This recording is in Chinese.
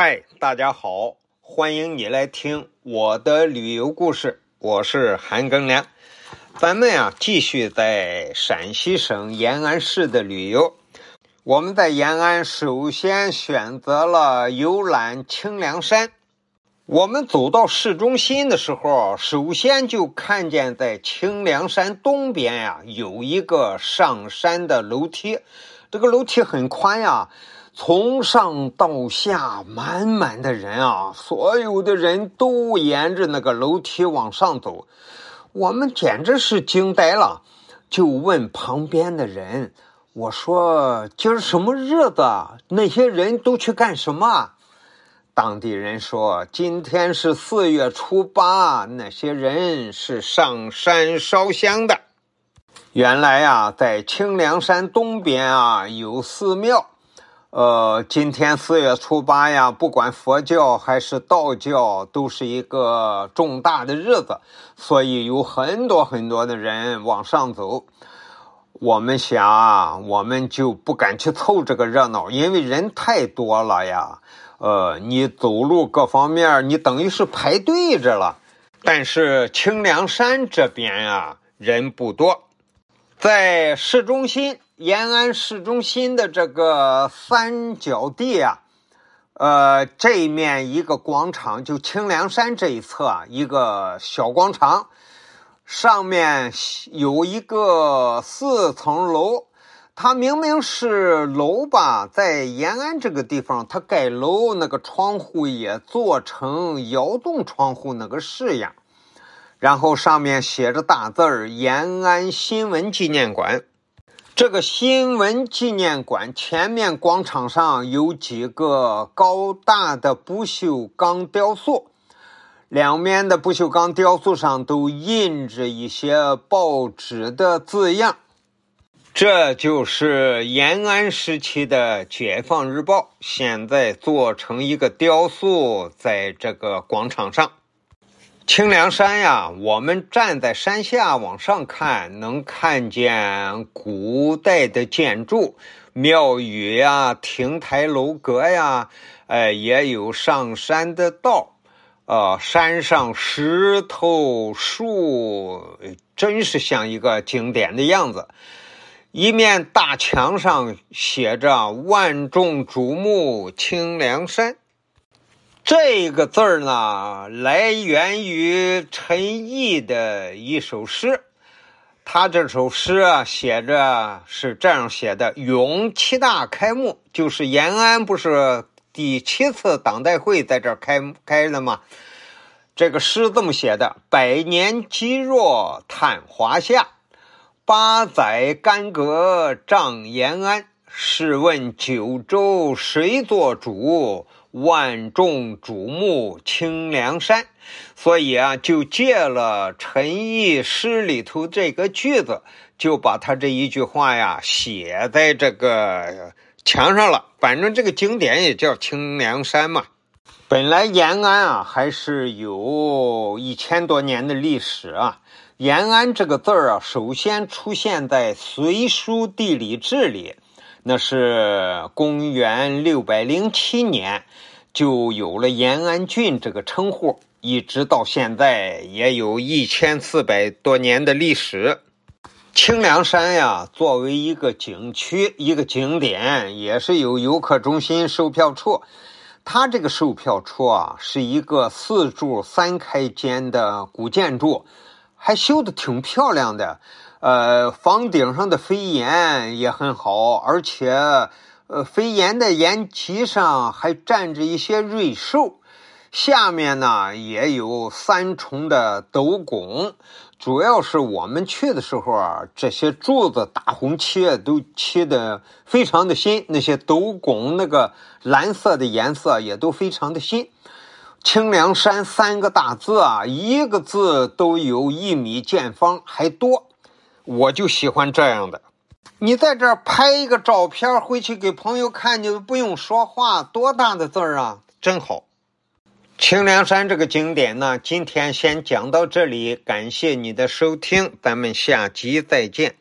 嗨，大家好，欢迎你来听我的旅游故事，我是韩庚良。咱们呀，继续在陕西省延安市的旅游。我们在延安首先选择了游览清凉山。我们走到市中心的时候，首先就看见在清凉山东边呀有一个上山的楼梯，这个楼梯很宽呀。从上到下，满满的人啊！所有的人都沿着那个楼梯往上走，我们简直是惊呆了，就问旁边的人：“我说今儿什么日子？那些人都去干什么？”当地人说：“今天是四月初八，那些人是上山烧香的。”原来呀，在清凉山东边啊，有寺庙。呃，今天四月初八呀，不管佛教还是道教，都是一个重大的日子，所以有很多很多的人往上走。我们想，我们就不敢去凑这个热闹，因为人太多了呀。呃，你走路各方面，你等于是排队着了。但是清凉山这边呀，人不多，在市中心。延安市中心的这个三角地啊，呃，这面一个广场，就清凉山这一侧啊，一个小广场，上面有一个四层楼。它明明是楼吧，在延安这个地方，它盖楼那个窗户也做成窑洞窗户那个式样，然后上面写着大字儿“延安新闻纪念馆”。这个新闻纪念馆前面广场上有几个高大的不锈钢雕塑，两面的不锈钢雕塑上都印着一些报纸的字样。这就是延安时期的《解放日报》，现在做成一个雕塑，在这个广场上。清凉山呀，我们站在山下往上看，能看见古代的建筑、庙宇呀、亭台楼阁呀，哎，也有上山的道。呃，山上石头树，真是像一个景点的样子。一面大墙上写着“万众瞩目清凉山”。这个字儿呢，来源于陈毅的一首诗。他这首诗啊，写着是这样写的：“永七大开幕，就是延安不是第七次党代会在这儿开开的吗？”这个诗这么写的：“百年积弱叹华夏，八载干戈仗延安。试问九州谁做主？”万众瞩目清凉山，所以啊，就借了陈毅诗里头这个句子，就把他这一句话呀写在这个墙上了。反正这个景点也叫清凉山嘛。本来延安啊还是有一千多年的历史啊。延安这个字儿啊，首先出现在《隋书地理志》里。那是公元六百零七年，就有了延安郡这个称呼，一直到现在也有一千四百多年的历史。清凉山呀，作为一个景区、一个景点，也是有游客中心售票处。它这个售票处啊，是一个四柱三开间的古建筑，还修的挺漂亮的。呃，房顶上的飞檐也很好，而且，呃，飞檐的檐脊上还站着一些瑞兽，下面呢也有三重的斗拱。主要是我们去的时候啊，这些柱子大红漆都漆的非常的新，那些斗拱那个蓝色的颜色也都非常的新。清凉山三个大字啊，一个字都有一米见方还多。我就喜欢这样的，你在这儿拍一个照片回去给朋友看，你都不用说话，多大的字儿啊，真好。清凉山这个景点呢，今天先讲到这里，感谢你的收听，咱们下集再见。